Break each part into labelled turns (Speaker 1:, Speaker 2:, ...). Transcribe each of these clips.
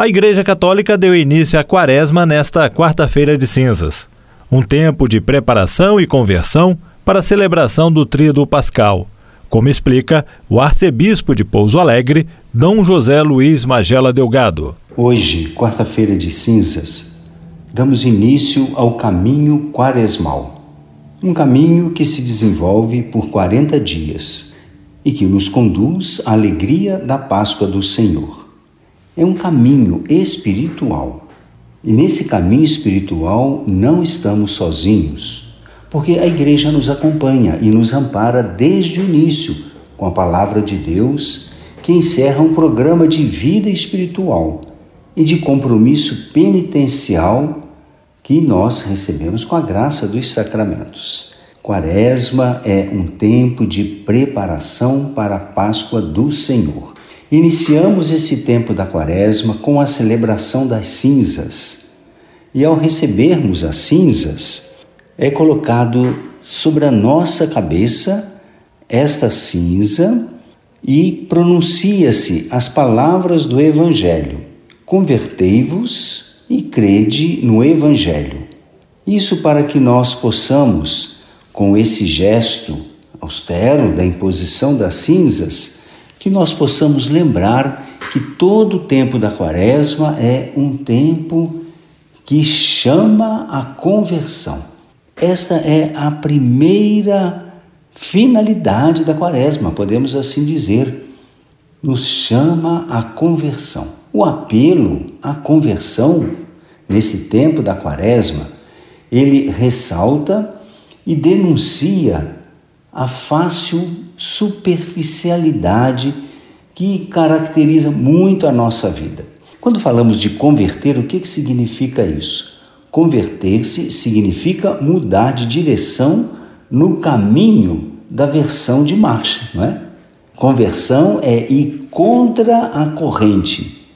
Speaker 1: A Igreja Católica deu início à quaresma nesta quarta-feira de cinzas. Um tempo de preparação e conversão para a celebração do Tríduo Pascal, como explica o arcebispo de Pouso Alegre, Dom José Luiz Magela Delgado.
Speaker 2: Hoje, quarta-feira de cinzas, damos início ao caminho quaresmal. Um caminho que se desenvolve por 40 dias e que nos conduz à alegria da Páscoa do Senhor. É um caminho espiritual. E nesse caminho espiritual não estamos sozinhos, porque a igreja nos acompanha e nos ampara desde o início com a palavra de Deus, que encerra um programa de vida espiritual e de compromisso penitencial que nós recebemos com a graça dos sacramentos. Quaresma é um tempo de preparação para a Páscoa do Senhor. Iniciamos esse tempo da Quaresma com a celebração das cinzas. E ao recebermos as cinzas, é colocado sobre a nossa cabeça esta cinza e pronuncia-se as palavras do Evangelho: Convertei-vos e crede no Evangelho. Isso para que nós possamos com esse gesto austero da imposição das cinzas, que nós possamos lembrar que todo o tempo da quaresma é um tempo que chama a conversão. Esta é a primeira finalidade da quaresma, podemos assim dizer. Nos chama a conversão. O apelo à conversão nesse tempo da quaresma, ele ressalta e denuncia a fácil superficialidade que caracteriza muito a nossa vida. Quando falamos de converter, o que, que significa isso? Converter-se significa mudar de direção no caminho da versão de marcha, não é? Conversão é ir contra a corrente,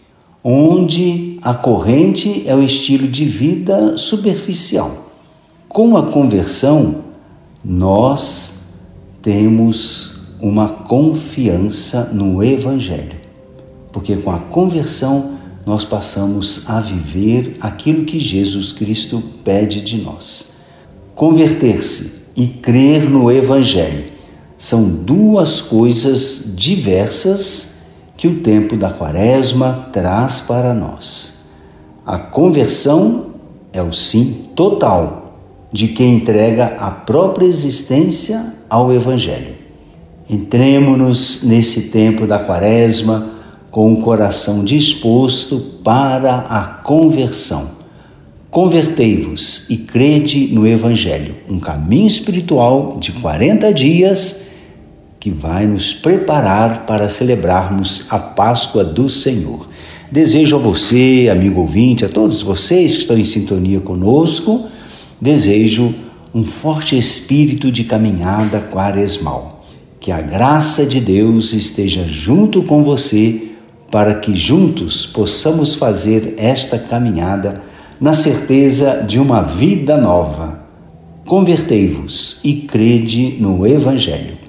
Speaker 2: onde a corrente é o estilo de vida superficial. Com a conversão, nós temos uma confiança no Evangelho, porque com a conversão nós passamos a viver aquilo que Jesus Cristo pede de nós. Converter-se e crer no Evangelho são duas coisas diversas que o tempo da Quaresma traz para nós. A conversão é o sim total de quem entrega a própria existência ao Evangelho. Entremos-nos nesse tempo da Quaresma com o coração disposto para a conversão. Convertei-vos e crede no Evangelho, um caminho espiritual de 40 dias que vai nos preparar para celebrarmos a Páscoa do Senhor. Desejo a você, amigo ouvinte, a todos vocês que estão em sintonia conosco, desejo um forte espírito de caminhada quaresmal. Que a graça de Deus esteja junto com você para que juntos possamos fazer esta caminhada na certeza de uma vida nova. Convertei-vos e crede no Evangelho.